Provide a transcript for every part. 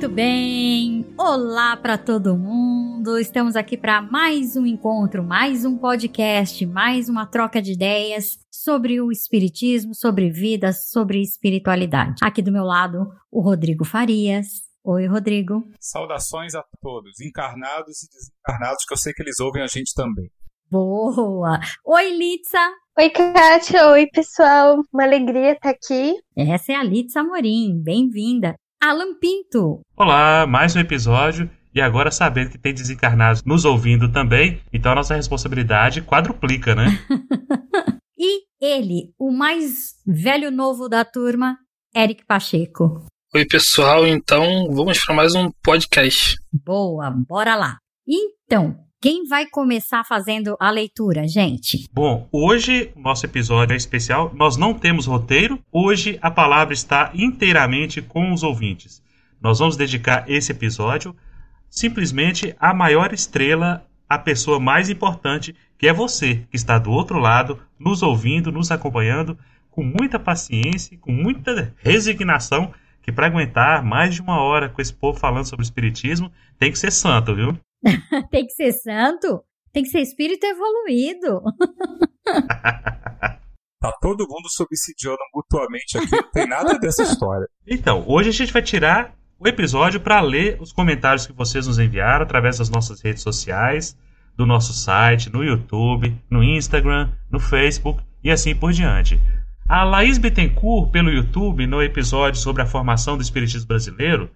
Muito bem! Olá para todo mundo! Estamos aqui para mais um encontro, mais um podcast, mais uma troca de ideias sobre o espiritismo, sobre vida, sobre espiritualidade. Aqui do meu lado, o Rodrigo Farias. Oi, Rodrigo. Saudações a todos, encarnados e desencarnados, que eu sei que eles ouvem a gente também. Boa! Oi, Litsa! Oi, Kátia! Oi, pessoal! Uma alegria estar aqui. Essa é a Litsa Amorim, bem-vinda! Alan Pinto! Olá, mais um episódio. E agora sabendo que tem desencarnados nos ouvindo também, então a nossa responsabilidade quadruplica, né? e ele, o mais velho novo da turma, Eric Pacheco. Oi, pessoal, então vamos para mais um podcast. Boa, bora lá. Então, quem vai começar fazendo a leitura, gente? Bom, hoje nosso episódio é especial. Nós não temos roteiro. Hoje a palavra está inteiramente com os ouvintes. Nós vamos dedicar esse episódio simplesmente à maior estrela, à pessoa mais importante, que é você, que está do outro lado, nos ouvindo, nos acompanhando, com muita paciência, com muita resignação, que para aguentar mais de uma hora com esse povo falando sobre espiritismo, tem que ser santo, viu? tem que ser santo? Tem que ser espírito evoluído. tá todo mundo subsidiando mutuamente aqui, não tem nada dessa história. Então, hoje a gente vai tirar o episódio para ler os comentários que vocês nos enviaram através das nossas redes sociais, do nosso site, no YouTube, no Instagram, no Facebook e assim por diante. A Laís Bittencourt, pelo YouTube, no episódio sobre a formação do Espiritismo Brasileiro,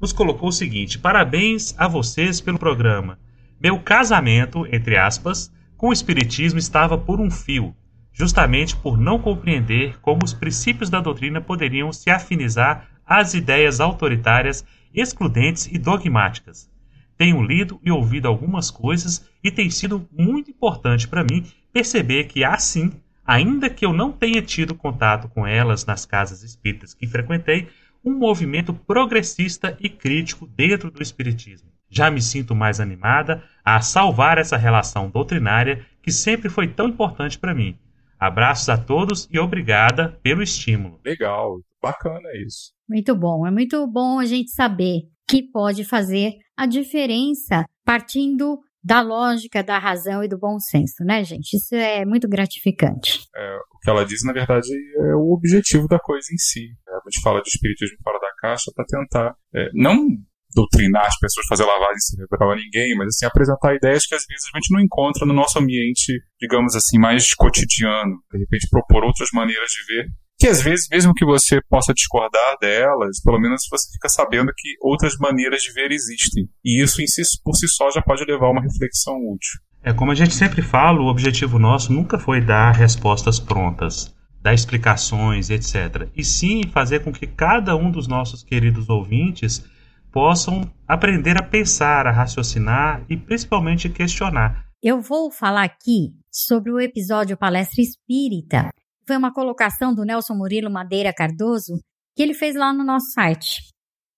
nos colocou o seguinte: parabéns a vocês pelo programa. Meu casamento, entre aspas, com o Espiritismo estava por um fio, justamente por não compreender como os princípios da doutrina poderiam se afinizar às ideias autoritárias, excludentes e dogmáticas. Tenho lido e ouvido algumas coisas e tem sido muito importante para mim perceber que há sim, ainda que eu não tenha tido contato com elas nas casas espíritas que frequentei, um movimento progressista e crítico dentro do Espiritismo. Já me sinto mais animada a salvar essa relação doutrinária que sempre foi tão importante para mim. Abraços a todos e obrigada pelo estímulo. Legal, bacana isso. Muito bom, é muito bom a gente saber que pode fazer a diferença partindo da lógica, da razão e do bom senso, né, gente? Isso é muito gratificante. É, o que ela diz, na verdade, é o objetivo da coisa em si. É, a gente fala de espiritismo fora da caixa para tentar é, não doutrinar as pessoas, fazer lavagem cerebral a ninguém, mas assim, apresentar ideias que às vezes a gente não encontra no nosso ambiente, digamos assim, mais cotidiano. De repente propor outras maneiras de ver que às vezes, mesmo que você possa discordar delas, pelo menos você fica sabendo que outras maneiras de ver existem. E isso, si, por si só, já pode levar a uma reflexão útil. É como a gente sempre fala, o objetivo nosso nunca foi dar respostas prontas, dar explicações, etc. E sim fazer com que cada um dos nossos queridos ouvintes possam aprender a pensar, a raciocinar e principalmente questionar. Eu vou falar aqui sobre o episódio Palestra Espírita, foi uma colocação do Nelson Murilo Madeira Cardoso que ele fez lá no nosso site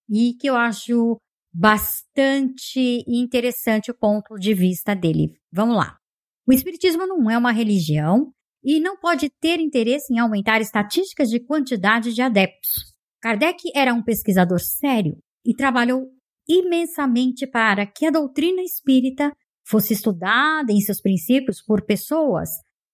e que eu acho bastante interessante o ponto de vista dele. Vamos lá. O Espiritismo não é uma religião e não pode ter interesse em aumentar estatísticas de quantidade de adeptos. Kardec era um pesquisador sério e trabalhou imensamente para que a doutrina espírita fosse estudada em seus princípios por pessoas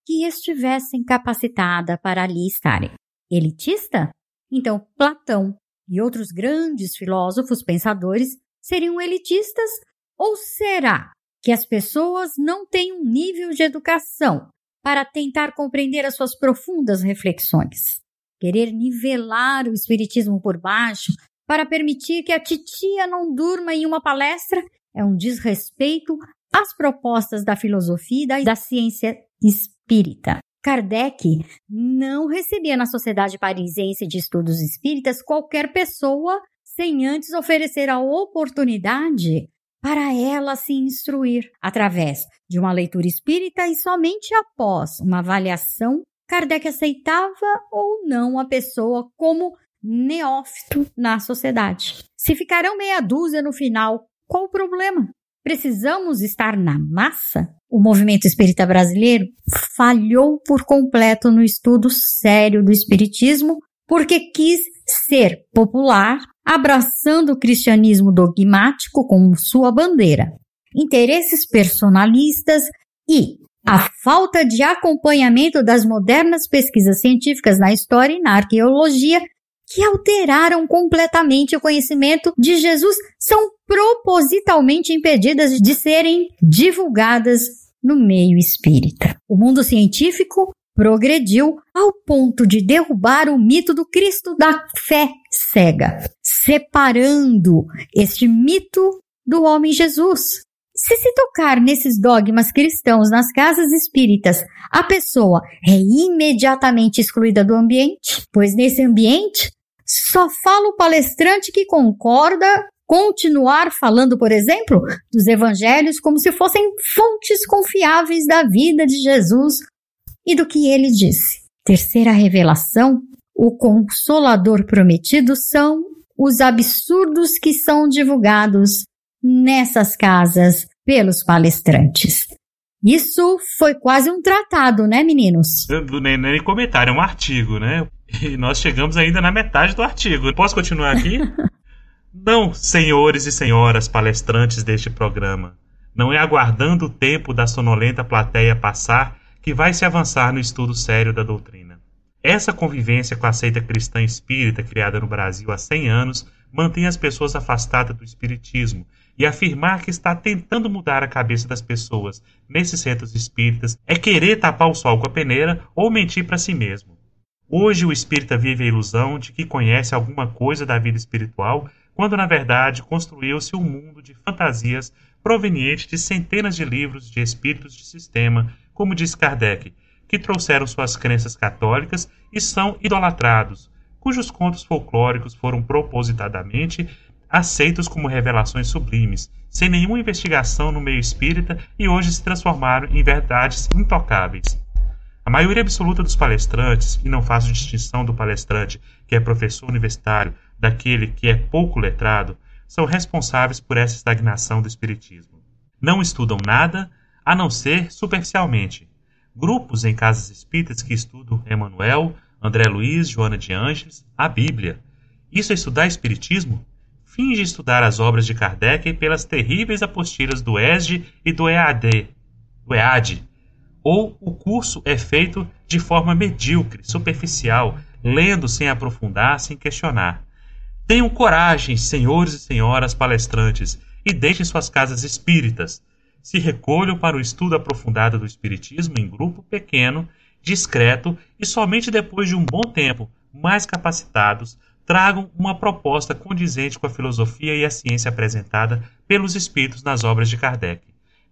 que estivessem capacitada para ali estarem. Elitista? Então, Platão e outros grandes filósofos pensadores seriam elitistas? Ou será que as pessoas não têm um nível de educação para tentar compreender as suas profundas reflexões? Querer nivelar o espiritismo por baixo para permitir que a titia não durma em uma palestra é um desrespeito às propostas da filosofia e da ciência espírita. Kardec não recebia na Sociedade Parisiense de Estudos Espíritas qualquer pessoa sem antes oferecer a oportunidade para ela se instruir através de uma leitura espírita e somente após uma avaliação, Kardec aceitava ou não a pessoa como neófito na sociedade. Se ficarão meia dúzia no final, qual o problema? Precisamos estar na massa? O movimento espírita brasileiro falhou por completo no estudo sério do espiritismo porque quis ser popular, abraçando o cristianismo dogmático como sua bandeira, interesses personalistas e a falta de acompanhamento das modernas pesquisas científicas na história e na arqueologia que alteraram completamente o conhecimento de Jesus são propositalmente impedidas de serem divulgadas no meio espírita. O mundo científico progrediu ao ponto de derrubar o mito do Cristo da fé cega, separando este mito do homem Jesus. Se se tocar nesses dogmas cristãos nas casas espíritas, a pessoa é imediatamente excluída do ambiente, pois nesse ambiente só fala o palestrante que concorda continuar falando, por exemplo, dos evangelhos como se fossem fontes confiáveis da vida de Jesus e do que ele disse. Terceira revelação: o consolador prometido são os absurdos que são divulgados nessas casas pelos palestrantes. Isso foi quase um tratado, né, meninos? Nem, nem comentário, é um artigo, né? E nós chegamos ainda na metade do artigo. Posso continuar aqui? não, senhores e senhoras palestrantes deste programa. Não é aguardando o tempo da sonolenta plateia passar que vai se avançar no estudo sério da doutrina. Essa convivência com a seita cristã espírita criada no Brasil há 100 anos mantém as pessoas afastadas do espiritismo e afirmar que está tentando mudar a cabeça das pessoas nesses centros espíritas é querer tapar o sol com a peneira ou mentir para si mesmo. Hoje o espírita vive a ilusão de que conhece alguma coisa da vida espiritual, quando na verdade construiu-se um mundo de fantasias proveniente de centenas de livros de espíritos de sistema, como diz Kardec, que trouxeram suas crenças católicas e são idolatrados, cujos contos folclóricos foram propositadamente aceitos como revelações sublimes, sem nenhuma investigação no meio espírita e hoje se transformaram em verdades intocáveis. A maioria absoluta dos palestrantes, e não faço distinção do palestrante que é professor universitário daquele que é pouco letrado, são responsáveis por essa estagnação do espiritismo. Não estudam nada a não ser superficialmente. Grupos em casas espíritas que estudam Emmanuel, André Luiz, Joana de Ângeles, a Bíblia. Isso é estudar espiritismo? finge estudar as obras de Kardec pelas terríveis apostilas do ESD e do EAD, do EAD. Ou o curso é feito de forma medíocre, superficial, lendo sem aprofundar, sem questionar. Tenham coragem, senhores e senhoras palestrantes, e deixem suas casas espíritas. Se recolham para o estudo aprofundado do Espiritismo em grupo pequeno, discreto e somente depois de um bom tempo, mais capacitados, tragam uma proposta condizente com a filosofia e a ciência apresentada pelos espíritos nas obras de Kardec,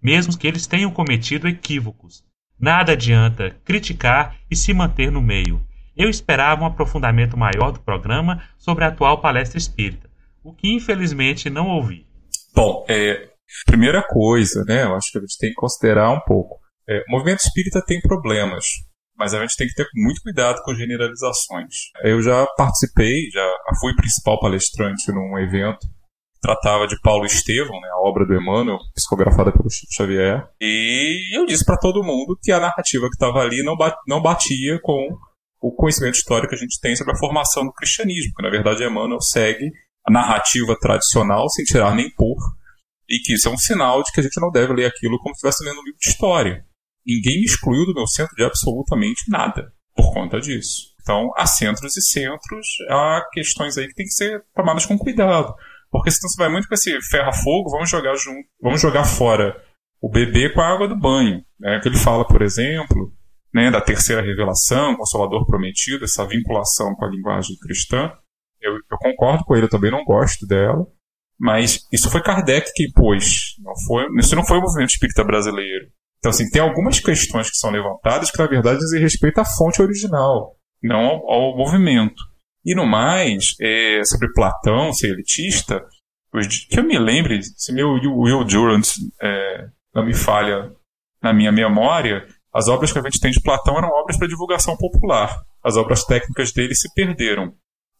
mesmo que eles tenham cometido equívocos. Nada adianta criticar e se manter no meio. Eu esperava um aprofundamento maior do programa sobre a atual palestra espírita, o que infelizmente não ouvi. Bom, é, primeira coisa, né, eu acho que a gente tem que considerar um pouco. É, o movimento espírita tem problemas mas a gente tem que ter muito cuidado com generalizações. Eu já participei, já fui principal palestrante num evento tratava de Paulo Estevão, né, a obra do Emmanuel, psicografada pelo Chico Xavier, e eu disse para todo mundo que a narrativa que estava ali não, não batia com o conhecimento histórico que a gente tem sobre a formação do cristianismo, que na verdade Emmanuel segue a narrativa tradicional sem tirar nem pôr, e que isso é um sinal de que a gente não deve ler aquilo como se estivesse lendo um livro de história ninguém me excluiu do meu centro de absolutamente nada por conta disso. Então, há centros e centros, há questões aí que tem que ser tomadas com cuidado. Porque senão você vai muito com esse ferro a fogo, vamos jogar junto, vamos jogar fora o bebê com a água do banho. Né? Que ele fala, por exemplo, né, da terceira revelação, Consolador Prometido, essa vinculação com a linguagem cristã. Eu, eu concordo com ele, eu também não gosto dela. Mas isso foi Kardec que impôs. Não foi, isso não foi o movimento espírita brasileiro. Então, assim, tem algumas questões que são levantadas que, na verdade, dizem respeito à fonte original, não ao, ao movimento. E no mais, é, sobre Platão ser elitista, que eu me lembre, se meu Will Durant é, não me falha na minha memória, as obras que a gente tem de Platão eram obras para divulgação popular. As obras técnicas dele se perderam.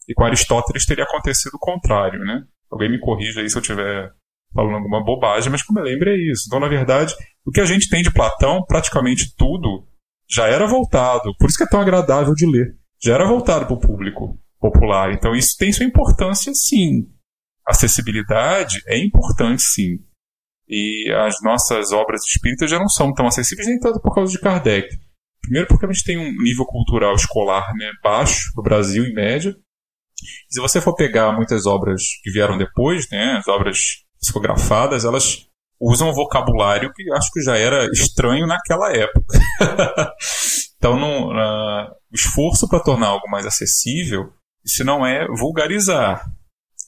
E com Aristóteles teria acontecido o contrário, né? Alguém me corrija aí se eu estiver falando alguma bobagem, mas como eu lembro é isso. Então, na verdade, o que a gente tem de Platão, praticamente tudo, já era voltado. Por isso que é tão agradável de ler. Já era voltado para o público. Popular. Então isso tem sua importância, sim. Acessibilidade é importante, sim. E as nossas obras espíritas já não são tão acessíveis, nem tanto por causa de Kardec. Primeiro porque a gente tem um nível cultural escolar né, baixo no Brasil, em média. Se você for pegar muitas obras que vieram depois, né, as obras psicografadas, elas usam um vocabulário que acho que já era estranho naquela época. então, no, uh, o esforço para tornar algo mais acessível, isso não é vulgarizar.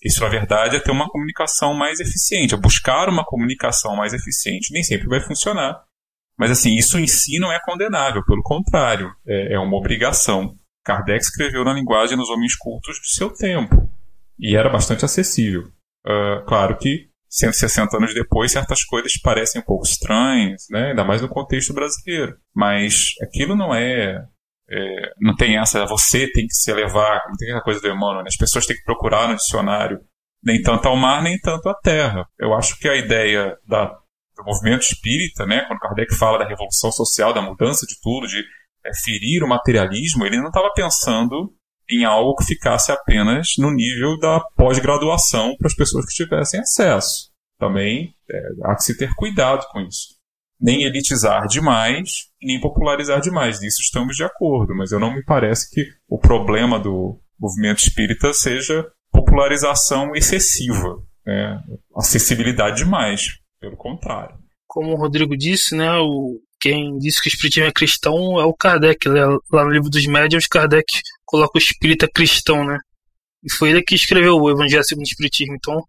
Isso, na verdade, é ter uma comunicação mais eficiente, é buscar uma comunicação mais eficiente. Nem sempre vai funcionar. Mas, assim, isso em si não é condenável, pelo contrário, é, é uma obrigação. Kardec escreveu na linguagem dos homens cultos do seu tempo. E era bastante acessível. Uh, claro que 160 anos depois, certas coisas parecem um pouco estranhas, né? ainda mais no contexto brasileiro. Mas aquilo não é, é não tem essa, você tem que se elevar, não tem essa coisa do Emmanuel, né? as pessoas têm que procurar no dicionário nem tanto ao mar, nem tanto à terra. Eu acho que a ideia da, do movimento espírita, né, quando Kardec fala da revolução social, da mudança de tudo, de é, ferir o materialismo, ele não estava pensando em algo que ficasse apenas no nível da pós-graduação para as pessoas que tivessem acesso. Também é, há que se ter cuidado com isso. Nem elitizar demais, nem popularizar demais. Nisso estamos de acordo, mas eu não me parece que o problema do movimento espírita seja popularização excessiva, né? acessibilidade demais. Pelo contrário. Como o Rodrigo disse, né, o, quem disse que o espiritismo é cristão é o Kardec. Né? Lá no livro dos médiuns, Kardec coloca o espírita cristão, né? E foi ele que escreveu o Evangelho segundo o Espiritismo. Então,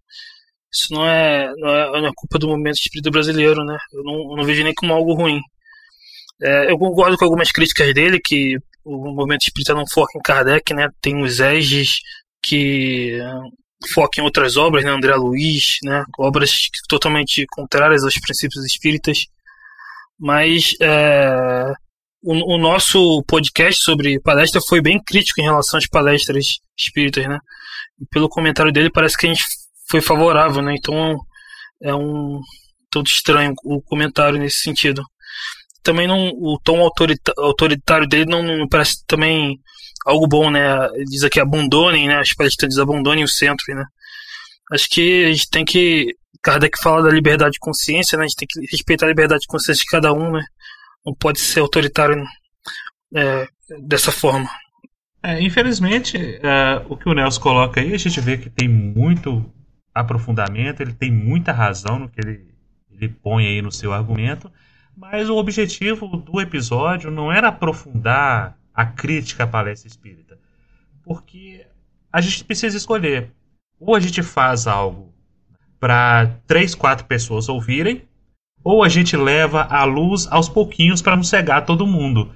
isso não é, não é, não é culpa do movimento espírita brasileiro, né? Eu não, eu não vejo nem como algo ruim. É, eu concordo com algumas críticas dele, que o movimento espírita não foca em Kardec, né? Tem os Eges que focam em outras obras, né? André Luiz, né? Obras totalmente contrárias aos princípios espíritas. Mas é, o, o, nosso podcast sobre palestra foi bem crítico em relação às palestras espíritas, né? Pelo comentário dele parece que a gente foi favorável, né? Então é um todo estranho o comentário nesse sentido. Também não o tom autoritário dele não, não parece também algo bom, né? Ele diz aqui abandonem, né? As palestrantes abandonem o centro, né? Acho que a gente tem que Kardec fala da liberdade de consciência, né? A gente tem que respeitar a liberdade de consciência de cada um, né? Não pode ser autoritário é, dessa forma. É, infelizmente, é, o que o Nelson coloca aí, a gente vê que tem muito aprofundamento, ele tem muita razão no que ele, ele põe aí no seu argumento, mas o objetivo do episódio não era aprofundar a crítica à palestra espírita, porque a gente precisa escolher. Ou a gente faz algo para três, quatro pessoas ouvirem, ou a gente leva a luz aos pouquinhos para não cegar todo mundo.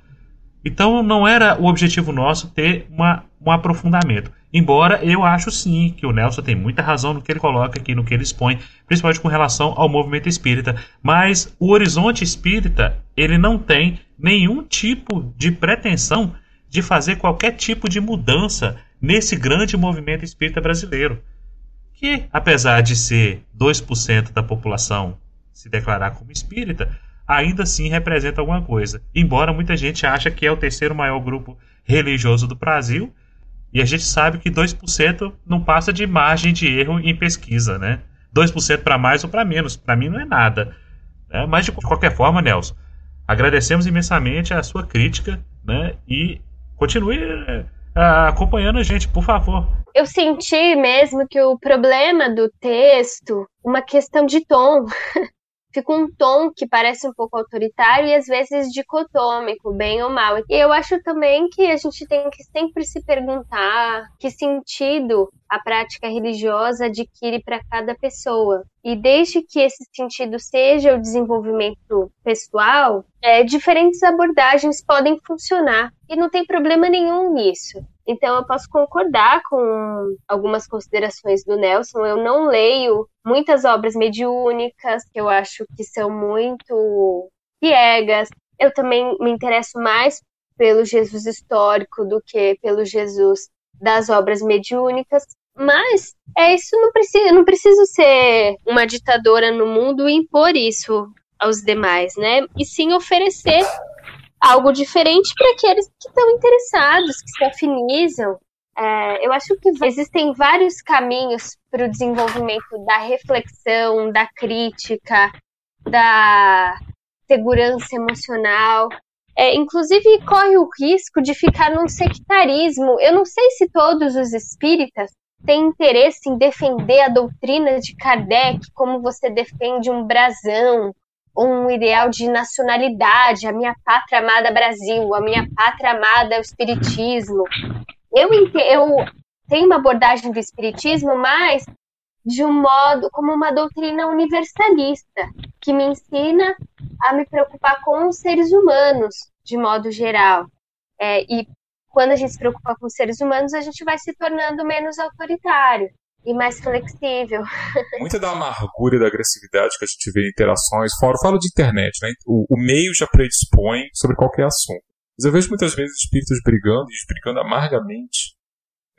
Então não era o objetivo nosso ter uma, um aprofundamento. Embora eu acho sim que o Nelson tem muita razão no que ele coloca aqui, no que ele expõe, principalmente com relação ao movimento espírita. Mas o horizonte espírita, ele não tem nenhum tipo de pretensão de fazer qualquer tipo de mudança nesse grande movimento espírita brasileiro que, apesar de ser 2% da população se declarar como espírita, ainda assim representa alguma coisa. Embora muita gente ache que é o terceiro maior grupo religioso do Brasil, e a gente sabe que 2% não passa de margem de erro em pesquisa, né? 2% para mais ou para menos, para mim não é nada. Né? Mas de qualquer forma, Nelson, agradecemos imensamente a sua crítica, né? E continue eh, acompanhando a gente, por favor eu senti mesmo que o problema do texto, uma questão de tom, fica um tom que parece um pouco autoritário e às vezes dicotômico, bem ou mal. E eu acho também que a gente tem que sempre se perguntar que sentido a prática religiosa adquire para cada pessoa. E desde que esse sentido seja o desenvolvimento pessoal, é, diferentes abordagens podem funcionar e não tem problema nenhum nisso. Então eu posso concordar com algumas considerações do Nelson. Eu não leio muitas obras mediúnicas, que eu acho que são muito piegas. Eu também me interesso mais pelo Jesus histórico do que pelo Jesus das obras mediúnicas. Mas é isso, não preciso, não preciso ser uma ditadora no mundo e impor isso aos demais, né? E sim oferecer algo diferente para aqueles que estão interessados, que se afinizam. É, eu acho que existem vários caminhos para o desenvolvimento da reflexão, da crítica, da segurança emocional. É, inclusive, corre o risco de ficar num sectarismo. Eu não sei se todos os espíritas têm interesse em defender a doutrina de Kardec, como você defende um brasão, um ideal de nacionalidade, a minha pátria amada Brasil, a minha pátria amada o Espiritismo. Eu, eu tenho uma abordagem do Espiritismo, mas de um modo como uma doutrina universalista, que me ensina a me preocupar com os seres humanos, de modo geral. É, e quando a gente se preocupa com os seres humanos, a gente vai se tornando menos autoritário e mais flexível. Muita da amargura e da agressividade que a gente vê em interações, fora, falo de internet, né? O, o, meio já predispõe sobre qualquer assunto. Mas eu vejo muitas vezes espíritos brigando e brigando amargamente,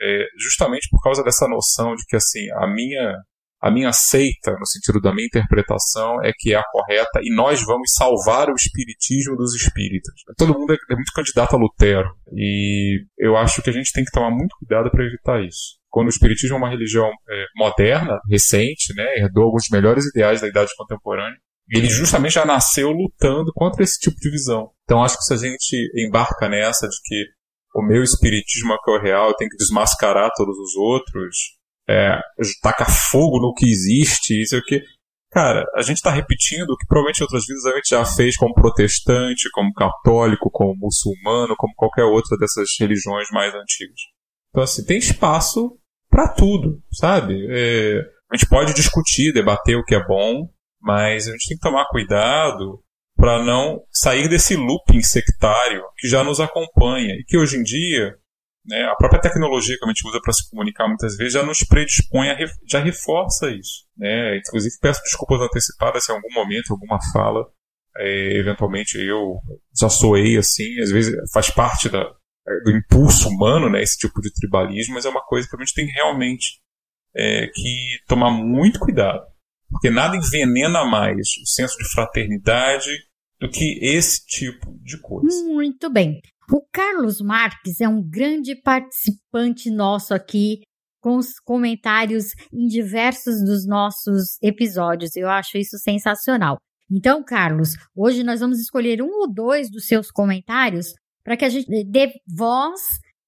é, justamente por causa dessa noção de que assim a minha a minha seita, no sentido da minha interpretação, é que é a correta e nós vamos salvar o espiritismo dos espíritas. Todo mundo é, é muito candidato a Lutero e eu acho que a gente tem que tomar muito cuidado para evitar isso quando o Espiritismo é uma religião é, moderna, recente, né, herdou alguns dos melhores ideais da idade contemporânea, ele justamente já nasceu lutando contra esse tipo de visão. Então acho que se a gente embarca nessa de que o meu espiritismo é que é o real, eu tenho que desmascarar todos os outros, é, tacar fogo no que existe, isso é o que. Cara, a gente está repetindo o que provavelmente em outras vidas a gente já fez como protestante, como católico, como muçulmano, como qualquer outra dessas religiões mais antigas. Então, assim, tem espaço para tudo, sabe? É, a gente pode discutir, debater o que é bom, mas a gente tem que tomar cuidado para não sair desse looping sectário que já nos acompanha e que hoje em dia né, a própria tecnologia que a gente usa para se comunicar muitas vezes já nos predispõe, a, já reforça isso. Né? Inclusive peço desculpas antecipadas se em algum momento, alguma fala, é, eventualmente eu já soei assim, às vezes faz parte da, do impulso humano, né, esse tipo de tribalismo, mas é uma coisa que a gente tem realmente é, que tomar muito cuidado, porque nada envenena mais o senso de fraternidade do que esse tipo de coisa. Muito bem. O Carlos Marques é um grande participante nosso aqui com os comentários em diversos dos nossos episódios. Eu acho isso sensacional. Então, Carlos, hoje nós vamos escolher um ou dois dos seus comentários para que a gente dê voz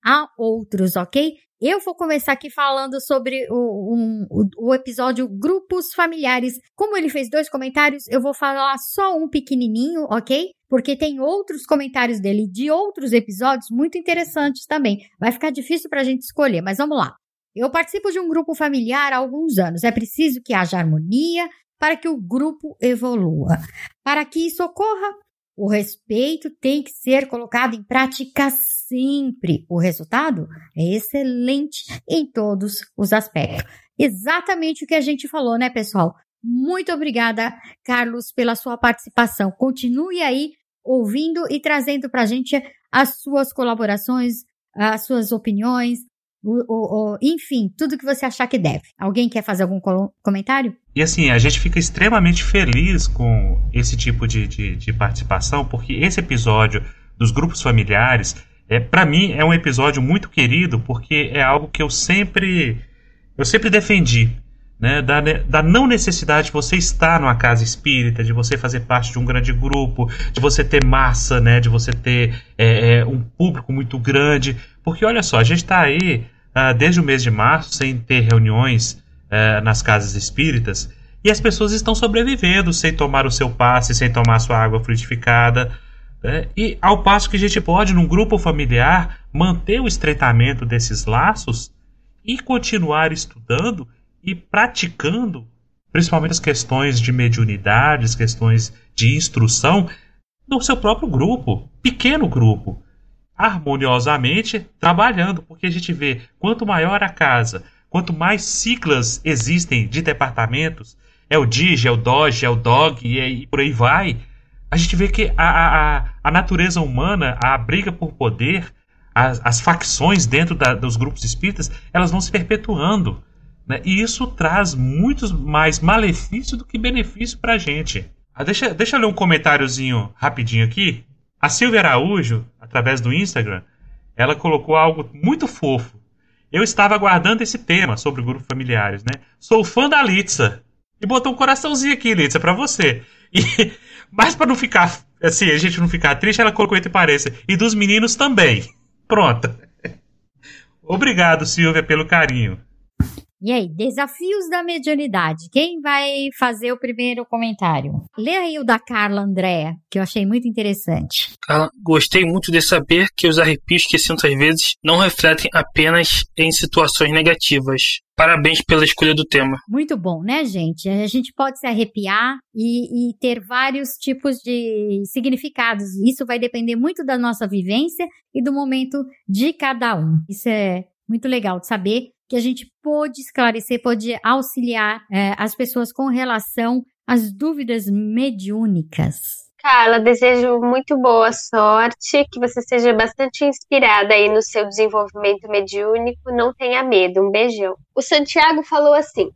a outros, ok? Eu vou começar aqui falando sobre o, um, o, o, episódio Grupos Familiares. Como ele fez dois comentários, eu vou falar só um pequenininho, ok? Porque tem outros comentários dele de outros episódios muito interessantes também. Vai ficar difícil para a gente escolher, mas vamos lá. Eu participo de um grupo familiar há alguns anos. É preciso que haja harmonia para que o grupo evolua. Para que isso ocorra, o respeito tem que ser colocado em prática sempre. O resultado é excelente em todos os aspectos. Exatamente o que a gente falou, né, pessoal? Muito obrigada, Carlos, pela sua participação. Continue aí ouvindo e trazendo para a gente as suas colaborações, as suas opiniões, o, o, o, enfim, tudo que você achar que deve. Alguém quer fazer algum comentário? E assim, a gente fica extremamente feliz com esse tipo de, de, de participação, porque esse episódio dos grupos familiares, é, para mim, é um episódio muito querido, porque é algo que eu sempre, eu sempre defendi. Né, da, da não necessidade de você estar numa casa espírita, de você fazer parte de um grande grupo, de você ter massa, né, de você ter é, é, um público muito grande. Porque olha só, a gente está aí uh, desde o mês de março sem ter reuniões uh, nas casas espíritas e as pessoas estão sobrevivendo sem tomar o seu passe, sem tomar a sua água frutificada. Né? E ao passo que a gente pode, num grupo familiar, manter o estreitamento desses laços e continuar estudando e praticando, principalmente as questões de mediunidade, as questões de instrução, no seu próprio grupo, pequeno grupo harmoniosamente trabalhando, porque a gente vê quanto maior a casa, quanto mais siglas existem de departamentos, é o DIG, é o DOGE, é o DOG e, e por aí vai, a gente vê que a, a, a natureza humana, a briga por poder, as, as facções dentro da, dos grupos espíritas, elas vão se perpetuando. Né? E isso traz muito mais malefício do que benefício para a gente. Ah, deixa, deixa eu ler um comentáriozinho rapidinho aqui. A Silvia Araújo, através do Instagram, ela colocou algo muito fofo. Eu estava aguardando esse tema sobre grupos familiares, né? Sou fã da Litsa. E botou um coraçãozinho aqui, Litsa, para você. E, mas para não ficar, assim, a gente não ficar triste, ela colocou entre parênteses. E dos meninos também. Pronto. Obrigado, Silvia, pelo carinho. E aí, desafios da mediunidade. Quem vai fazer o primeiro comentário? Lê aí o da Carla Andréa, que eu achei muito interessante. Carla, gostei muito de saber que os arrepios que sinto às vezes não refletem apenas em situações negativas. Parabéns pela escolha do tema. Muito bom, né, gente? A gente pode se arrepiar e, e ter vários tipos de significados. Isso vai depender muito da nossa vivência e do momento de cada um. Isso é muito legal de saber que a gente pôde esclarecer, pôde auxiliar é, as pessoas com relação às dúvidas mediúnicas. Carla, desejo muito boa sorte, que você seja bastante inspirada aí no seu desenvolvimento mediúnico, não tenha medo, um beijão. O Santiago falou assim: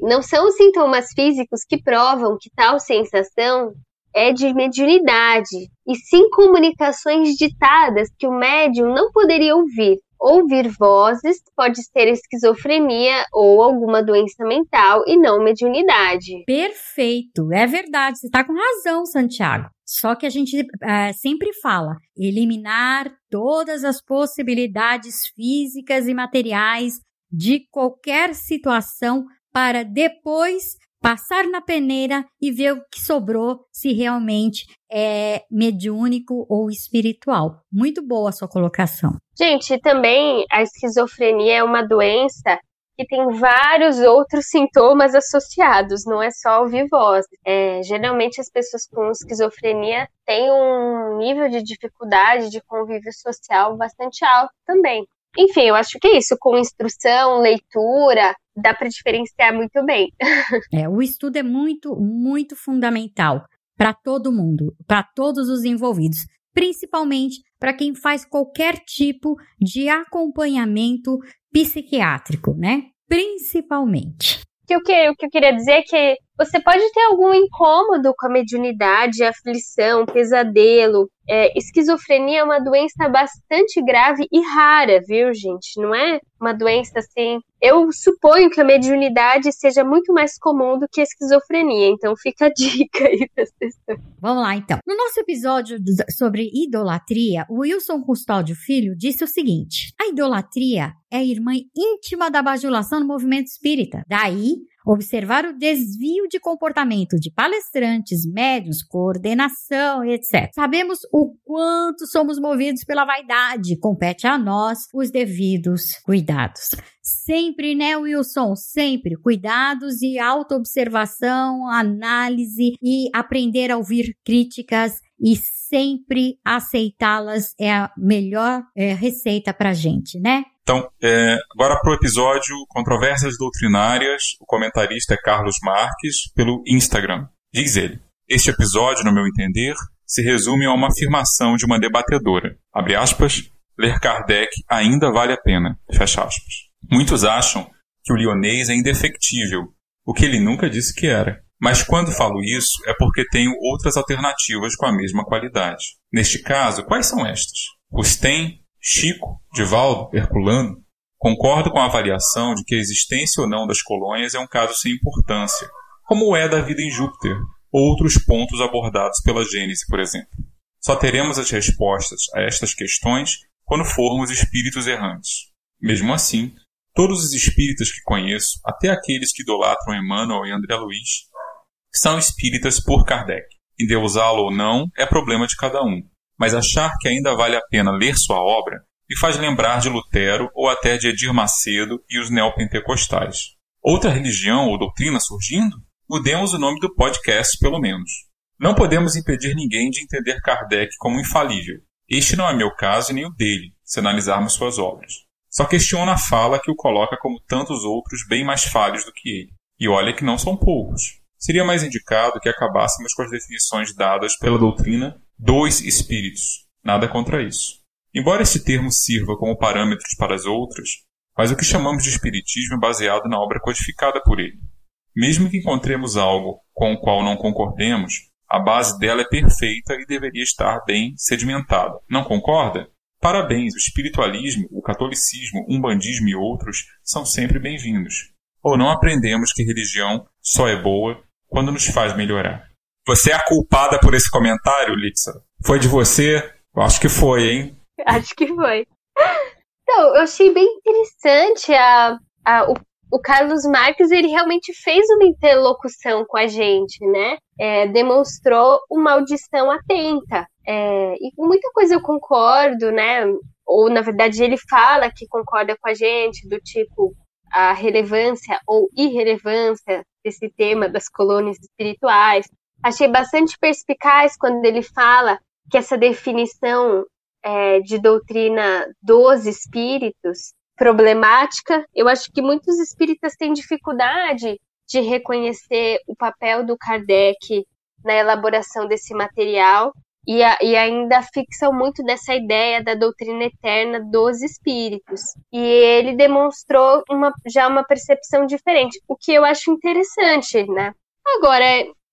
não são os sintomas físicos que provam que tal sensação é de mediunidade, e sim comunicações ditadas que o médium não poderia ouvir, Ouvir vozes pode ser esquizofrenia ou alguma doença mental e não mediunidade. Perfeito, é verdade, você está com razão, Santiago. Só que a gente é, sempre fala eliminar todas as possibilidades físicas e materiais de qualquer situação para depois passar na peneira e ver o que sobrou, se realmente é mediúnico ou espiritual. Muito boa a sua colocação. Gente, também a esquizofrenia é uma doença que tem vários outros sintomas associados, não é só ouvir voz. É, geralmente as pessoas com esquizofrenia têm um nível de dificuldade de convívio social bastante alto também. Enfim, eu acho que é isso, com instrução, leitura, dá para diferenciar muito bem. é, o estudo é muito, muito fundamental para todo mundo, para todos os envolvidos, principalmente para quem faz qualquer tipo de acompanhamento psiquiátrico, né? Principalmente. Que o, que, o que eu queria dizer é que você pode ter algum incômodo com a mediunidade, aflição, pesadelo, é, esquizofrenia é uma doença bastante grave e rara, viu, gente? Não é uma doença assim. Eu suponho que a mediunidade seja muito mais comum do que a esquizofrenia, então fica a dica aí das pessoas. Vamos lá, então. No nosso episódio sobre idolatria, o Wilson Custódio Filho disse o seguinte: a idolatria é a irmã íntima da bajulação no movimento espírita. Daí, observar o desvio de comportamento de palestrantes, médios, coordenação, etc. Sabemos o quanto somos movidos pela vaidade, compete a nós os devidos cuidados. Sempre, né, Wilson? Sempre cuidados e autoobservação, análise e aprender a ouvir críticas e sempre aceitá-las é a melhor é, receita para gente, né? Então, é, agora para o episódio Controvérsias Doutrinárias, o comentarista é Carlos Marques, pelo Instagram. Diz ele: Este episódio, no meu entender, se resume a uma afirmação de uma debatedora. Abre aspas, ler Kardec ainda vale a pena. Fecha aspas. Muitos acham que o lionês é indefectível, o que ele nunca disse que era. Mas quando falo isso, é porque tenho outras alternativas com a mesma qualidade. Neste caso, quais são estas? Rustem, Chico, Divaldo, Herculano, concordo com a avaliação de que a existência ou não das colônias é um caso sem importância, como é da vida em Júpiter, ou outros pontos abordados pela Gênese, por exemplo. Só teremos as respostas a estas questões quando formos espíritos errantes. Mesmo assim, todos os espíritas que conheço, até aqueles que idolatram Emmanuel e André Luiz, são espíritas por Kardec. Endeusá-lo ou não é problema de cada um mas achar que ainda vale a pena ler sua obra me faz lembrar de Lutero ou até de Edir Macedo e os neopentecostais. Outra religião ou doutrina surgindo? Mudemos o nome do podcast, pelo menos. Não podemos impedir ninguém de entender Kardec como infalível. Este não é meu caso e nem o dele, se analisarmos suas obras. Só questiono a fala que o coloca como tantos outros bem mais falhos do que ele. E olha que não são poucos. Seria mais indicado que acabássemos com as definições dadas pela doutrina dois espíritos. Nada contra isso. Embora este termo sirva como parâmetro para as outras, mas o que chamamos de espiritismo é baseado na obra codificada por ele. Mesmo que encontremos algo com o qual não concordemos, a base dela é perfeita e deveria estar bem sedimentada. Não concorda? Parabéns, o espiritualismo, o catolicismo, o umbandismo e outros são sempre bem-vindos. Ou não aprendemos que religião só é boa quando nos faz melhorar. Você é a culpada por esse comentário, Litsa? Foi de você? Eu acho que foi, hein? Acho que foi. Então, eu achei bem interessante a, a, o, o Carlos Marques, ele realmente fez uma interlocução com a gente, né? É, demonstrou uma audição atenta. É, e com muita coisa eu concordo, né? Ou, na verdade, ele fala que concorda com a gente, do tipo, a relevância ou irrelevância desse tema das colônias espirituais. Achei bastante perspicaz quando ele fala que essa definição é, de doutrina dos espíritos problemática. Eu acho que muitos espíritas têm dificuldade de reconhecer o papel do Kardec na elaboração desse material e, a, e, ainda fixam muito dessa ideia da doutrina eterna dos espíritos. E ele demonstrou uma, já uma percepção diferente, o que eu acho interessante, né? Agora,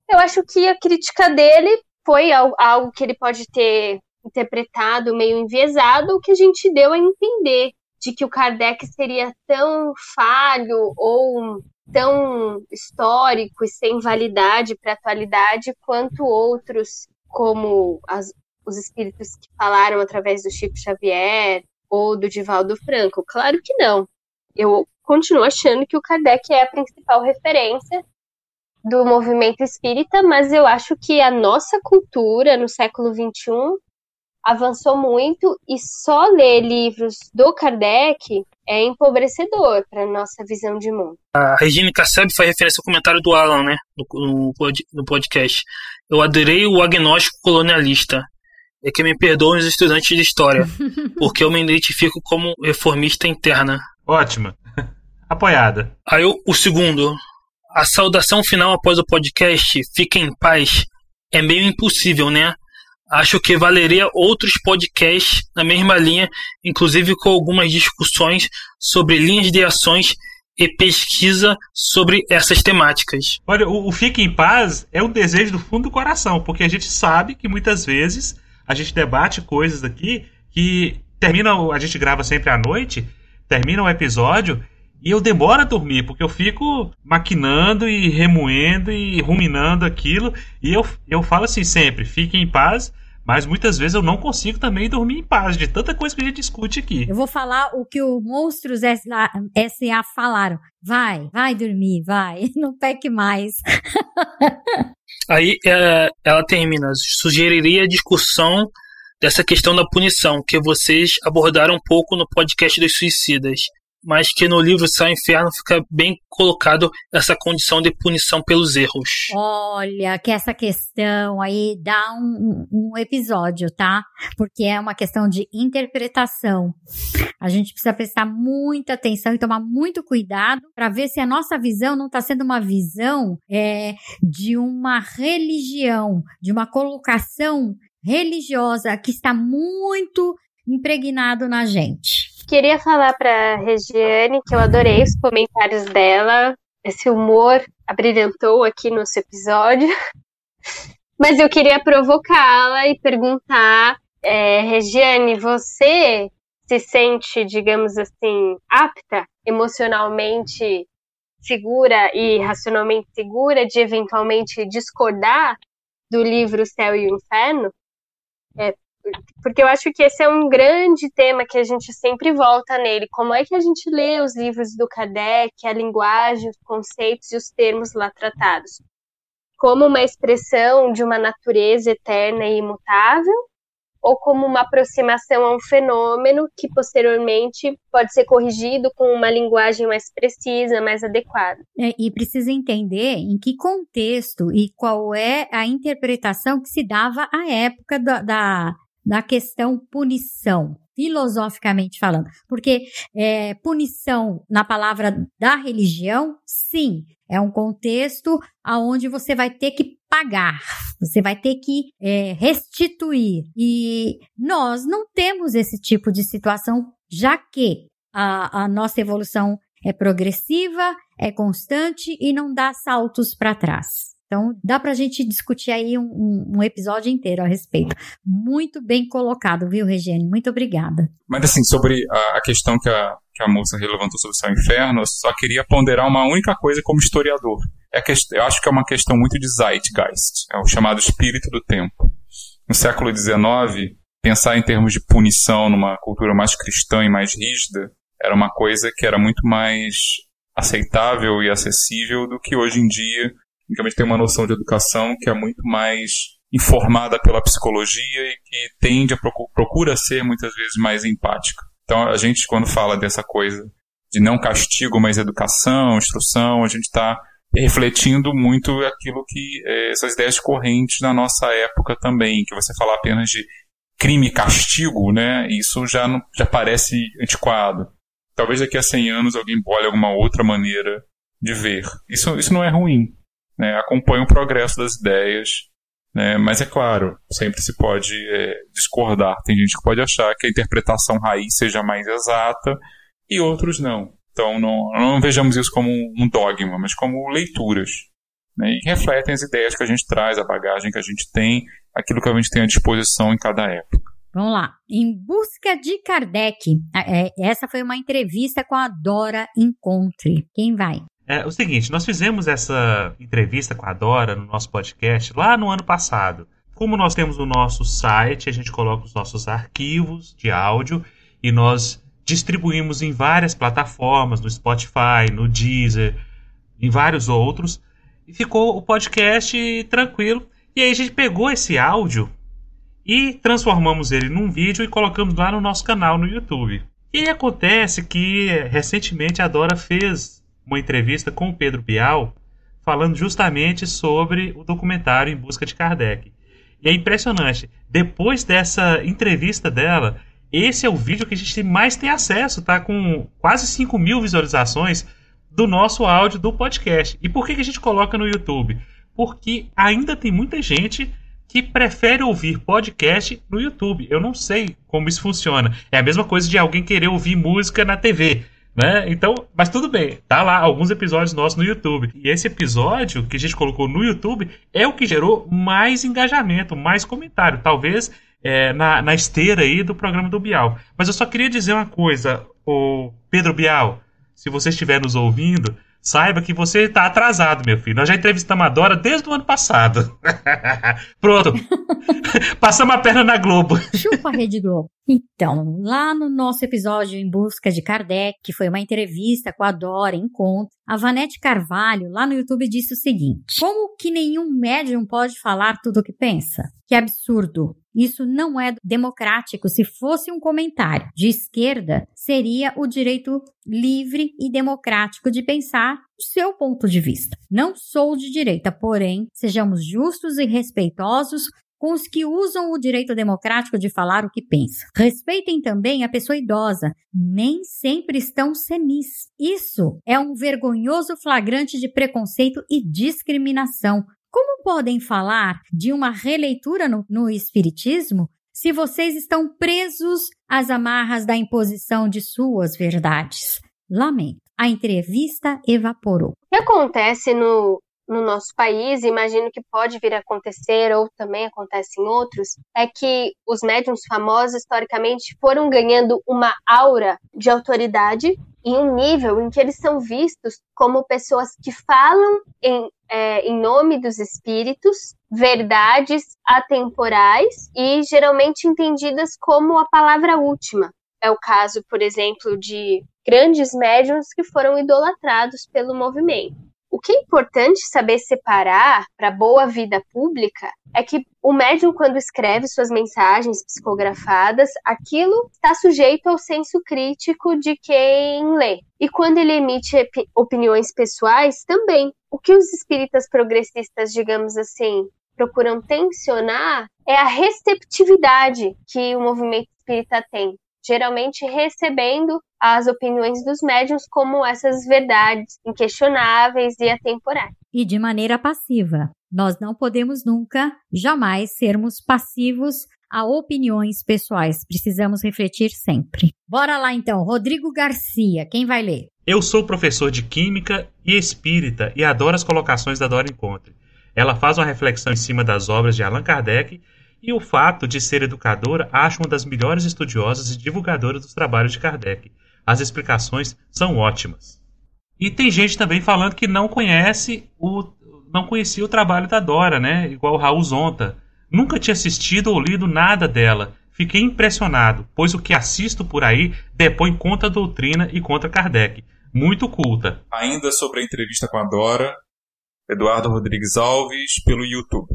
eu acho que a crítica dele foi algo que ele pode ter interpretado meio enviesado, o que a gente deu a entender de que o Kardec seria tão falho ou tão histórico e sem validade para a atualidade quanto outros como as, os espíritos que falaram através do Chico Xavier ou do Divaldo Franco? Claro que não. Eu continuo achando que o Kardec é a principal referência do movimento espírita, mas eu acho que a nossa cultura no século XXI avançou muito e só ler livros do Kardec é empobrecedor para nossa visão de mundo. A Regina Kassab faz referência ao comentário do Alan, né, no, no podcast. Eu adorei o agnóstico colonialista. É que me perdoem os estudantes de história, porque eu me identifico como reformista interna. Ótima. Apoiada. Aí o, o segundo. A saudação final após o podcast, fique em paz, é meio impossível, né? Acho que valeria outros podcasts na mesma linha, inclusive com algumas discussões sobre linhas de ações e pesquisa sobre essas temáticas. Olha, o, o Fique em Paz é um desejo do fundo do coração, porque a gente sabe que muitas vezes a gente debate coisas aqui que termina, a gente grava sempre à noite, termina o episódio e eu demoro a dormir, porque eu fico maquinando e remoendo e ruminando aquilo. E eu, eu falo assim sempre: fiquem em paz. Mas muitas vezes eu não consigo também dormir em paz, de tanta coisa que a gente discute aqui. Eu vou falar o que o Monstros SA falaram. Vai, vai dormir, vai. Não peque mais. Aí é, ela termina. Sugeriria a discussão dessa questão da punição, que vocês abordaram um pouco no podcast dos suicidas mas que no livro Céu e Inferno fica bem colocado essa condição de punição pelos erros. Olha, que essa questão aí dá um, um episódio, tá? Porque é uma questão de interpretação. A gente precisa prestar muita atenção e tomar muito cuidado para ver se a nossa visão não está sendo uma visão é, de uma religião, de uma colocação religiosa que está muito impregnado na gente. Queria falar para Regiane que eu adorei os comentários dela. Esse humor abrilhantou aqui no nosso episódio. Mas eu queria provocá-la e perguntar, é, Regiane, você se sente, digamos assim, apta emocionalmente segura e racionalmente segura de eventualmente discordar do livro Céu e o Inferno? É, porque eu acho que esse é um grande tema que a gente sempre volta nele. Como é que a gente lê os livros do Kardec, a linguagem, os conceitos e os termos lá tratados? Como uma expressão de uma natureza eterna e imutável? Ou como uma aproximação a um fenômeno que posteriormente pode ser corrigido com uma linguagem mais precisa, mais adequada? É, e precisa entender em que contexto e qual é a interpretação que se dava à época da, da da questão punição, filosoficamente falando. Porque é, punição, na palavra da religião, sim, é um contexto aonde você vai ter que pagar, você vai ter que é, restituir. E nós não temos esse tipo de situação, já que a, a nossa evolução é progressiva, é constante e não dá saltos para trás. Então, dá pra gente discutir aí um, um, episódio inteiro a respeito. Muito bem colocado, viu, Regiane? Muito obrigada. Mas, assim, sobre a, a questão que a, que a moça levantou sobre o e inferno, eu só queria ponderar uma única coisa como historiador. É que, eu acho que é uma questão muito de zeitgeist, é o chamado espírito do tempo. No século XIX, pensar em termos de punição numa cultura mais cristã e mais rígida era uma coisa que era muito mais aceitável e acessível do que hoje em dia, gente tem uma noção de educação que é muito mais informada pela psicologia e que tende a procura ser muitas vezes mais empática. Então a gente quando fala dessa coisa de não castigo, mas educação, instrução, a gente está refletindo muito aquilo que é, essas ideias correntes na nossa época também, que você falar apenas de crime e castigo, né? Isso já não, já parece antiquado. Talvez daqui a 100 anos alguém bole alguma outra maneira de ver. Isso, isso não é ruim. Né? Acompanha o progresso das ideias. Né? Mas é claro, sempre se pode é, discordar. Tem gente que pode achar que a interpretação raiz seja mais exata e outros não. Então não, não vejamos isso como um dogma, mas como leituras. Né? E refletem as ideias que a gente traz, a bagagem que a gente tem, aquilo que a gente tem à disposição em cada época. Vamos lá. Em busca de Kardec. É, essa foi uma entrevista com a Dora Encontre. Quem vai? É o seguinte, nós fizemos essa entrevista com a Dora no nosso podcast lá no ano passado. Como nós temos o nosso site, a gente coloca os nossos arquivos de áudio e nós distribuímos em várias plataformas, no Spotify, no Deezer, em vários outros. E ficou o podcast tranquilo. E aí a gente pegou esse áudio e transformamos ele num vídeo e colocamos lá no nosso canal no YouTube. E acontece que recentemente a Dora fez uma entrevista com o Pedro Bial falando justamente sobre o documentário Em Busca de Kardec. E é impressionante. Depois dessa entrevista dela, esse é o vídeo que a gente mais tem acesso, tá? Com quase 5 mil visualizações do nosso áudio do podcast. E por que, que a gente coloca no YouTube? Porque ainda tem muita gente que prefere ouvir podcast no YouTube. Eu não sei como isso funciona. É a mesma coisa de alguém querer ouvir música na TV. Né? Então, mas tudo bem, tá lá alguns episódios nossos no YouTube. E esse episódio que a gente colocou no YouTube é o que gerou mais engajamento, mais comentário. Talvez é, na, na esteira aí do programa do Bial. Mas eu só queria dizer uma coisa, o Pedro Bial, se você estiver nos ouvindo, Saiba que você está atrasado, meu filho. Nós já entrevistamos a Dora desde o ano passado. Pronto. Passamos a perna na Globo. Chupa a Rede Globo. Então, lá no nosso episódio Em Busca de Kardec, que foi uma entrevista com a Dora Encontro, a Vanete Carvalho, lá no YouTube, disse o seguinte: Como que nenhum médium pode falar tudo o que pensa? Que absurdo! Isso não é democrático. Se fosse um comentário de esquerda, seria o direito livre e democrático de pensar o seu ponto de vista. Não sou de direita, porém, sejamos justos e respeitosos com os que usam o direito democrático de falar o que pensa. Respeitem também a pessoa idosa, nem sempre estão senis. Isso é um vergonhoso flagrante de preconceito e discriminação. Como podem falar de uma releitura no, no Espiritismo se vocês estão presos às amarras da imposição de suas verdades? Lamento. A entrevista evaporou. O que acontece no, no nosso país, imagino que pode vir a acontecer, ou também acontece em outros, é que os médiums famosos, historicamente, foram ganhando uma aura de autoridade em um nível em que eles são vistos como pessoas que falam em, é, em nome dos espíritos verdades atemporais e geralmente entendidas como a palavra última. É o caso, por exemplo, de grandes médiums que foram idolatrados pelo movimento. O que é importante saber separar para boa vida pública é que o médium, quando escreve suas mensagens psicografadas, aquilo está sujeito ao senso crítico de quem lê. E quando ele emite opiniões pessoais, também. O que os espíritas progressistas, digamos assim, procuram tensionar é a receptividade que o movimento espírita tem geralmente recebendo as opiniões dos médiums como essas verdades inquestionáveis e atemporais. E de maneira passiva. Nós não podemos nunca, jamais sermos passivos a opiniões pessoais. Precisamos refletir sempre. Bora lá então, Rodrigo Garcia, quem vai ler? Eu sou professor de Química e Espírita e adoro as colocações da Dora Encontre. Ela faz uma reflexão em cima das obras de Allan Kardec e o fato de ser educadora acho uma das melhores estudiosas e divulgadoras dos trabalhos de Kardec. As explicações são ótimas. E tem gente também falando que não conhece o não conhecia o trabalho da Dora, né? Igual o Raul Zonta. Nunca tinha assistido ou lido nada dela. Fiquei impressionado, pois o que assisto por aí depõe contra a doutrina e contra Kardec. Muito culta. Ainda sobre a entrevista com a Dora, Eduardo Rodrigues Alves, pelo YouTube.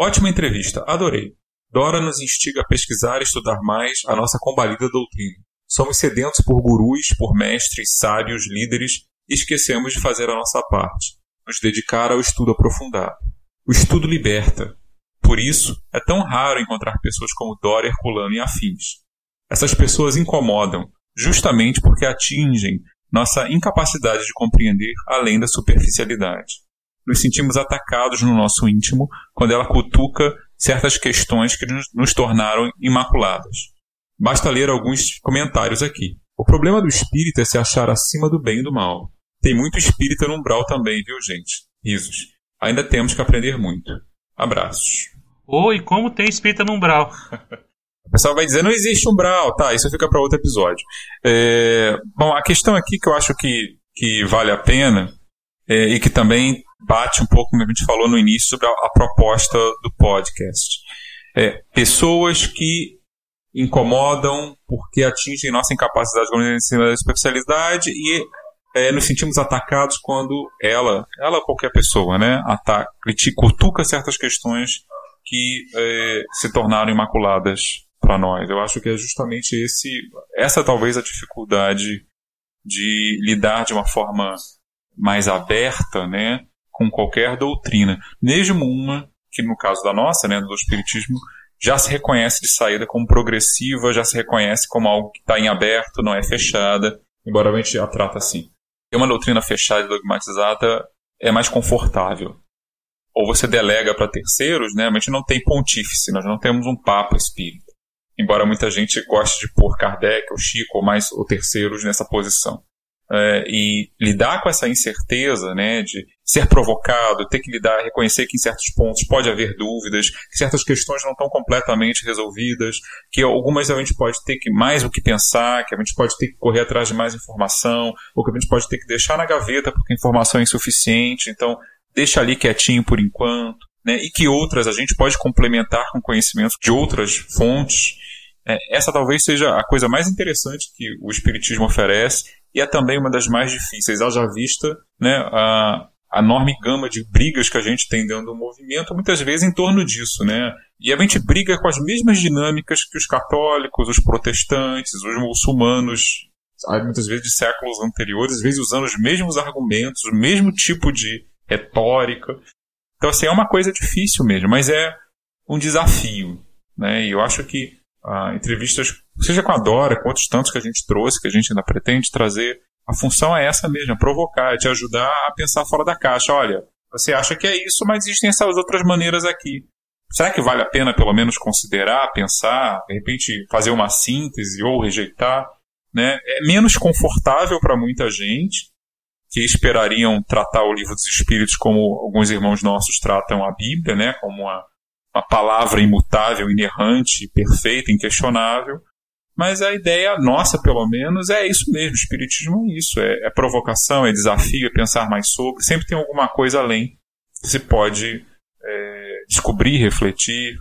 Ótima entrevista, adorei. Dora nos instiga a pesquisar e estudar mais a nossa combalida doutrina. Somos sedentos por gurus, por mestres, sábios, líderes e esquecemos de fazer a nossa parte, nos dedicar ao estudo aprofundado. O estudo liberta. Por isso, é tão raro encontrar pessoas como Dora, Herculano e afins. Essas pessoas incomodam, justamente porque atingem nossa incapacidade de compreender além da superficialidade. Nos sentimos atacados no nosso íntimo quando ela cutuca certas questões que nos tornaram imaculadas. Basta ler alguns comentários aqui. O problema do espírito é se achar acima do bem e do mal. Tem muito espírita no umbral também, viu, gente? Risos. Ainda temos que aprender muito. Abraços. Oi, como tem espírita no umbral? O pessoal vai dizer, não existe umbral. Tá, isso fica para outro episódio. É, bom, a questão aqui que eu acho que, que vale a pena é, e que também bate um pouco, como a gente falou no início, sobre a, a proposta do podcast. É, pessoas que incomodam porque atingem nossa incapacidade de compreensão da especialidade e é, nos sentimos atacados quando ela, ela qualquer pessoa, né, ataca, critica, cutuca certas questões que é, se tornaram imaculadas para nós. Eu acho que é justamente esse, essa talvez a dificuldade de lidar de uma forma mais aberta, né, com qualquer doutrina, mesmo uma que no caso da nossa, né, do espiritismo, já se reconhece de saída como progressiva, já se reconhece como algo que está em aberto, não é fechada, embora a gente a trata assim. Ter uma doutrina fechada e dogmatizada é mais confortável. Ou você delega para terceiros, né? A gente não tem pontífice, nós não temos um papa espírita. Embora muita gente goste de pôr Kardec ou Chico ou mais ou terceiros nessa posição é, e lidar com essa incerteza, né, de ser provocado, ter que lidar, reconhecer que em certos pontos pode haver dúvidas, que certas questões não estão completamente resolvidas, que algumas a gente pode ter que mais o que pensar, que a gente pode ter que correr atrás de mais informação, ou que a gente pode ter que deixar na gaveta porque a informação é insuficiente, então deixa ali quietinho por enquanto, né, e que outras a gente pode complementar com conhecimentos de outras fontes. É, essa talvez seja a coisa mais interessante que o Espiritismo oferece e é também uma das mais difíceis, haja vista né, a, a enorme gama de brigas que a gente tem dentro do movimento, muitas vezes em torno disso, né? E a gente briga com as mesmas dinâmicas que os católicos, os protestantes, os muçulmanos, muitas vezes de séculos anteriores, às vezes usando os mesmos argumentos, o mesmo tipo de retórica. Então, assim, é uma coisa difícil mesmo, mas é um desafio, né? E eu acho que ah, entrevistas seja com a Dora, com outros tantos que a gente trouxe, que a gente ainda pretende trazer, a função é essa mesmo, é provocar, é te ajudar a pensar fora da caixa. Olha, você acha que é isso, mas existem essas outras maneiras aqui. Será que vale a pena pelo menos considerar, pensar, de repente fazer uma síntese ou rejeitar? Né? É menos confortável para muita gente que esperariam tratar o livro dos Espíritos como alguns irmãos nossos tratam a Bíblia, né? como uma, uma palavra imutável, inerrante, perfeita, inquestionável. Mas a ideia nossa, pelo menos, é isso mesmo. O espiritismo é isso. É, é provocação, é desafio, é pensar mais sobre. Sempre tem alguma coisa além que se pode é, descobrir, refletir.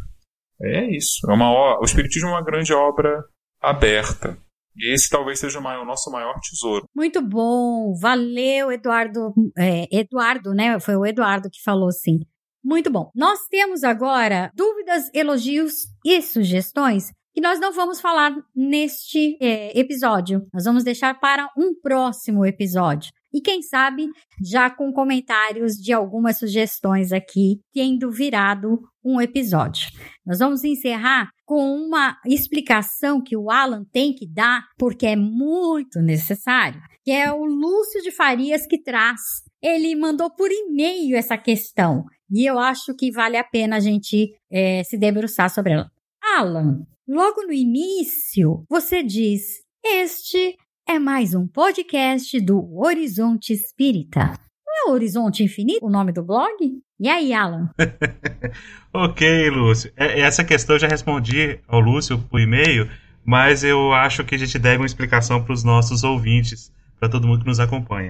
É isso. É uma, o espiritismo é uma grande obra aberta. E esse talvez seja o, maior, o nosso maior tesouro. Muito bom. Valeu, Eduardo. É, Eduardo, né? Foi o Eduardo que falou sim. Muito bom. Nós temos agora dúvidas, elogios e sugestões que nós não vamos falar neste é, episódio. Nós vamos deixar para um próximo episódio. E quem sabe já com comentários de algumas sugestões aqui, tendo virado um episódio. Nós vamos encerrar com uma explicação que o Alan tem que dar, porque é muito necessário, que é o Lúcio de Farias que traz. Ele mandou por e-mail essa questão e eu acho que vale a pena a gente é, se debruçar sobre ela. Alan, Logo no início, você diz: Este é mais um podcast do Horizonte Espírita. Não é Horizonte Infinito o nome do blog? E aí, Alan? ok, Lúcio. É, essa questão eu já respondi ao Lúcio por e-mail, mas eu acho que a gente deve uma explicação para os nossos ouvintes, para todo mundo que nos acompanha.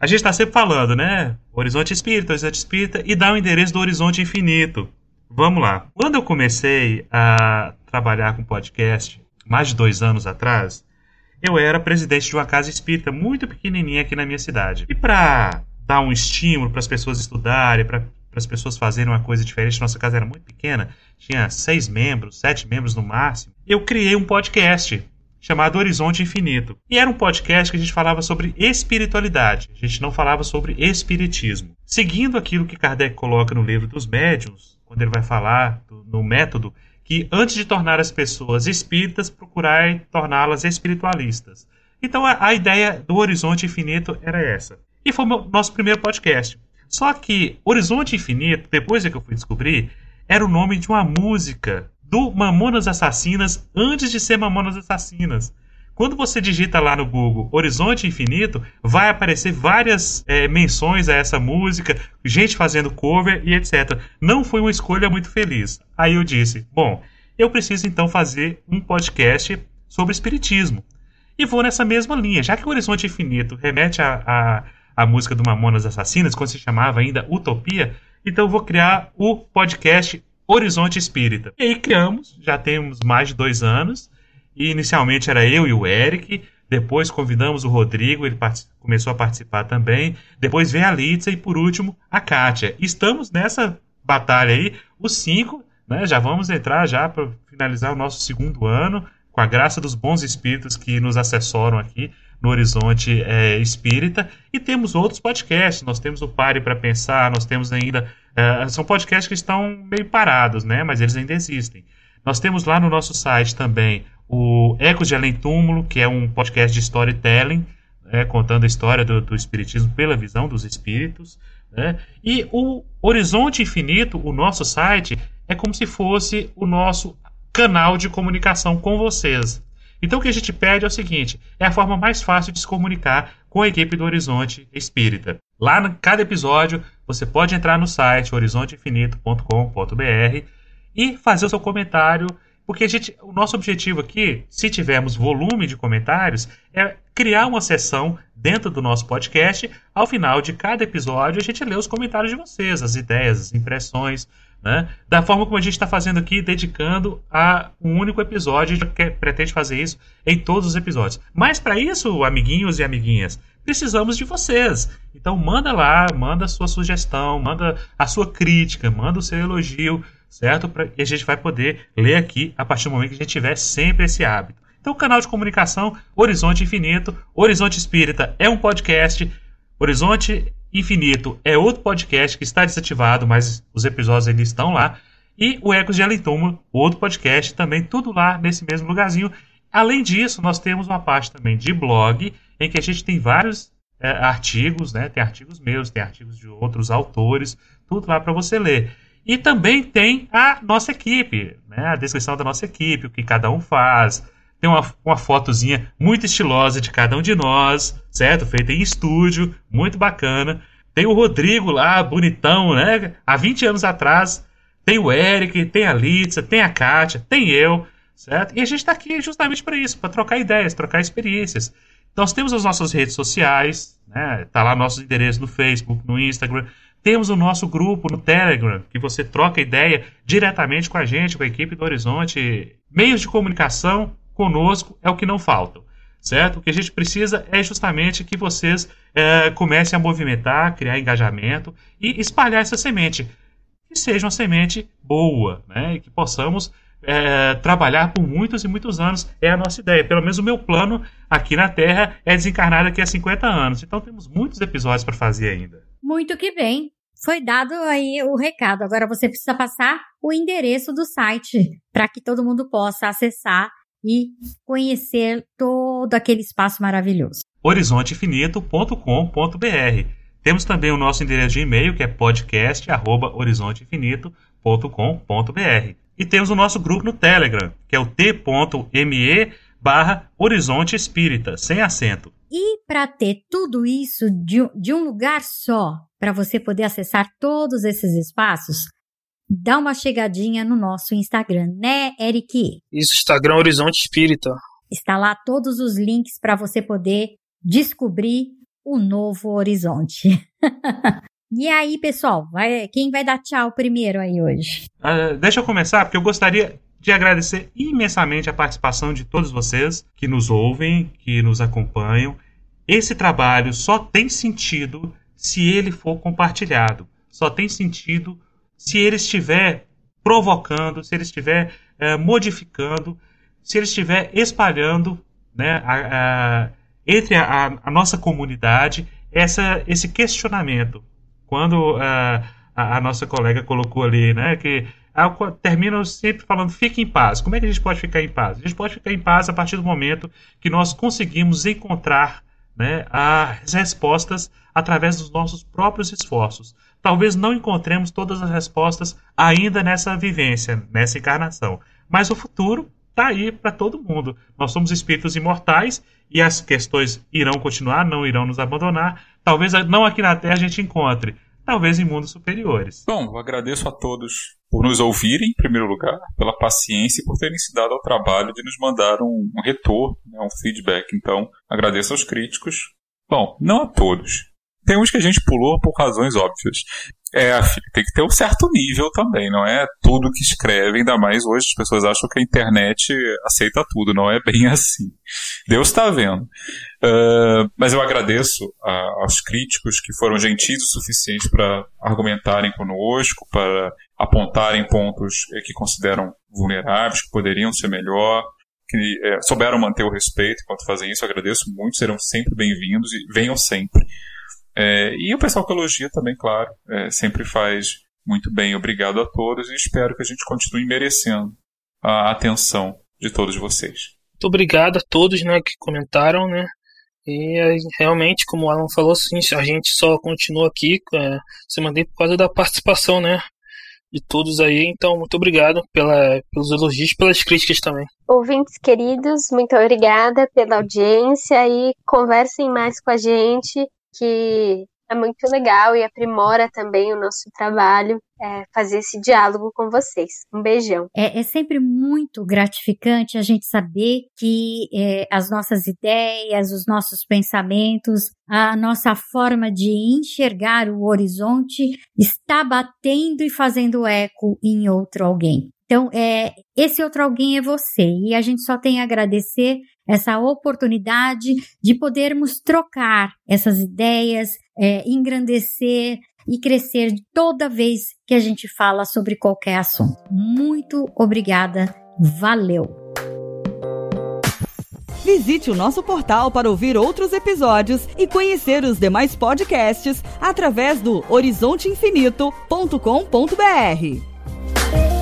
A gente está sempre falando, né? Horizonte Espírita, Horizonte Espírita, e dá o endereço do Horizonte Infinito. Vamos lá. Quando eu comecei a trabalhar com podcast, mais de dois anos atrás, eu era presidente de uma casa espírita muito pequenininha aqui na minha cidade. E para dar um estímulo para as pessoas estudarem, para as pessoas fazerem uma coisa diferente, nossa casa era muito pequena, tinha seis membros, sete membros no máximo, eu criei um podcast chamado Horizonte Infinito. E era um podcast que a gente falava sobre espiritualidade, a gente não falava sobre espiritismo. Seguindo aquilo que Kardec coloca no livro dos médiuns, quando ele vai falar do, no método que antes de tornar as pessoas espíritas, procurar torná-las espiritualistas. Então a, a, ideia do Horizonte Infinito era essa. E foi o nosso primeiro podcast. Só que Horizonte Infinito, depois é que eu fui descobrir, era o nome de uma música do Mamonas Assassinas antes de ser Mamonas Assassinas. Quando você digita lá no Google Horizonte Infinito, vai aparecer várias é, menções a essa música, gente fazendo cover e etc. Não foi uma escolha muito feliz. Aí eu disse: bom, eu preciso então fazer um podcast sobre espiritismo. E vou nessa mesma linha, já que o Horizonte Infinito remete a, a, a música do Mamonas Assassinas, quando se chamava ainda Utopia, então eu vou criar o podcast Horizonte Espírita. E aí criamos, já temos mais de dois anos. E inicialmente era eu e o Eric. Depois convidamos o Rodrigo, ele começou a participar também. Depois veio a Litza e por último a Kátia. Estamos nessa batalha aí, os cinco, né? Já vamos entrar já para finalizar o nosso segundo ano, com a graça dos bons espíritos que nos assessoram aqui no Horizonte é, Espírita. E temos outros podcasts. Nós temos o Pare para Pensar, nós temos ainda. É, são podcasts que estão meio parados, né? Mas eles ainda existem. Nós temos lá no nosso site também o Ecos de Além Túmulo, que é um podcast de storytelling, né, contando a história do, do, Espiritismo pela visão dos espíritos. Né? E o Horizonte Infinito, o nosso site, é como se fosse o nosso canal de comunicação com vocês. Então o que a gente pede é o seguinte: é a forma mais fácil de se comunicar com a equipe do Horizonte Espírita. Lá em cada episódio, você pode entrar no site horizonteinfinito.com.br e fazer o seu comentário porque a gente, o nosso objetivo aqui, se tivermos volume de comentários, é criar uma sessão dentro do nosso podcast. Ao final de cada episódio, a gente lê os comentários de vocês, as ideias, as impressões, né? Da forma como a gente está fazendo aqui, dedicando a um único episódio, a gente pretende fazer isso em todos os episódios. Mas para isso, amiguinhos e amiguinhas, precisamos de vocês. Então manda lá, manda a sua sugestão, manda a sua crítica, manda o seu elogio certo? Pra, e a gente vai poder ler aqui a partir do momento que a gente tiver sempre esse hábito. Então, canal de comunicação Horizonte Infinito, Horizonte Espírita é um podcast, Horizonte Infinito é outro podcast que está desativado, mas os episódios ainda estão lá. E o Ecos de Túmulo, outro podcast, também tudo lá nesse mesmo lugarzinho. Além disso, nós temos uma parte também de blog, em que a gente tem vários é, artigos, né? Tem artigos meus, tem artigos de outros autores, tudo lá para você ler. E também tem a nossa equipe, né? a descrição da nossa equipe, o que cada um faz. Tem uma, uma fotozinha muito estilosa de cada um de nós, certo? Feita em estúdio, muito bacana. Tem o Rodrigo lá, bonitão, né? Há 20 anos atrás. Tem o Eric, tem a Litza, tem a Kátia, tem eu, certo? E a gente está aqui justamente para isso, para trocar ideias, trocar experiências. Nós temos as nossas redes sociais, né? Tá lá nossos endereços no Facebook, no Instagram. Temos o nosso grupo no Telegram, que você troca ideia diretamente com a gente, com a equipe do Horizonte. Meios de comunicação conosco é o que não faltam, certo? O que a gente precisa é justamente que vocês é, comecem a movimentar, criar engajamento e espalhar essa semente. Que seja uma semente boa, né? E que possamos é, trabalhar por muitos e muitos anos. É a nossa ideia. Pelo menos o meu plano aqui na Terra é desencarnar daqui a 50 anos. Então temos muitos episódios para fazer ainda. Muito que bem. Foi dado aí o recado. Agora você precisa passar o endereço do site para que todo mundo possa acessar e conhecer todo aquele espaço maravilhoso. horizonteinfinito.com.br. Temos também o nosso endereço de e-mail que é podcast@horizonteinfinito.com.br. E temos o nosso grupo no Telegram, que é o t.me barra Horizonte Espírita, sem acento. E para ter tudo isso de, de um lugar só, para você poder acessar todos esses espaços, dá uma chegadinha no nosso Instagram, né, Eric? Isso, Instagram Horizonte Espírita. Está lá todos os links para você poder descobrir o novo horizonte. e aí, pessoal, vai, quem vai dar tchau primeiro aí hoje? Uh, deixa eu começar, porque eu gostaria de agradecer imensamente a participação de todos vocês que nos ouvem, que nos acompanham. Esse trabalho só tem sentido se ele for compartilhado. Só tem sentido se ele estiver provocando, se ele estiver é, modificando, se ele estiver espalhando né, a, a, entre a, a, nossa comunidade essa, esse questionamento. Quando a, a, nossa colega colocou ali né, que terminam sempre falando fique em paz. Como é que a gente pode ficar em paz? A gente pode ficar em paz a partir do momento que nós conseguimos encontrar né, as respostas através dos nossos próprios esforços. Talvez não encontremos todas as respostas ainda nessa vivência, nessa encarnação, mas o futuro está aí para todo mundo. Nós somos espíritos imortais e as questões irão continuar, não irão nos abandonar. Talvez não aqui na Terra a gente encontre, talvez em mundos superiores. Bom, eu agradeço a todos por nos ouvirem, em primeiro lugar, pela paciência e por terem se dado ao trabalho de nos mandar um, um retorno, né, um feedback. Então, agradeço aos críticos. Bom, não a todos. Tem uns que a gente pulou por razões óbvias. É, tem que ter um certo nível também, não é tudo que escreve, ainda mais hoje as pessoas acham que a internet aceita tudo, não é bem assim. Deus está vendo. Uh, mas eu agradeço a, aos críticos que foram gentis o suficiente para argumentarem conosco, para apontarem pontos eh, que consideram vulneráveis, que poderiam ser melhor, que é, souberam manter o respeito enquanto fazem isso. Eu agradeço muito, serão sempre bem-vindos e venham sempre. É, e o pessoal que elogia também, claro, é, sempre faz muito bem. Obrigado a todos e espero que a gente continue merecendo a atenção de todos vocês. Muito obrigado a todos né, que comentaram, né? E realmente, como o Alan falou, a gente só continua aqui é, se mantém por causa da participação, né? De todos aí, então muito obrigado pela, pelos elogios pelas críticas também. Ouvintes queridos, muito obrigada pela audiência e conversem mais com a gente que é muito legal e aprimora também o nosso trabalho é, fazer esse diálogo com vocês. Um beijão. É, é sempre muito gratificante a gente saber que é, as nossas ideias, os nossos pensamentos, a nossa forma de enxergar o horizonte está batendo e fazendo eco em outro alguém. Então, é, esse outro alguém é você. E a gente só tem a agradecer essa oportunidade de podermos trocar essas ideias, é, engrandecer e crescer toda vez que a gente fala sobre qualquer assunto. Muito obrigada. Valeu! Visite o nosso portal para ouvir outros episódios e conhecer os demais podcasts através do horizonteinfinito.com.br.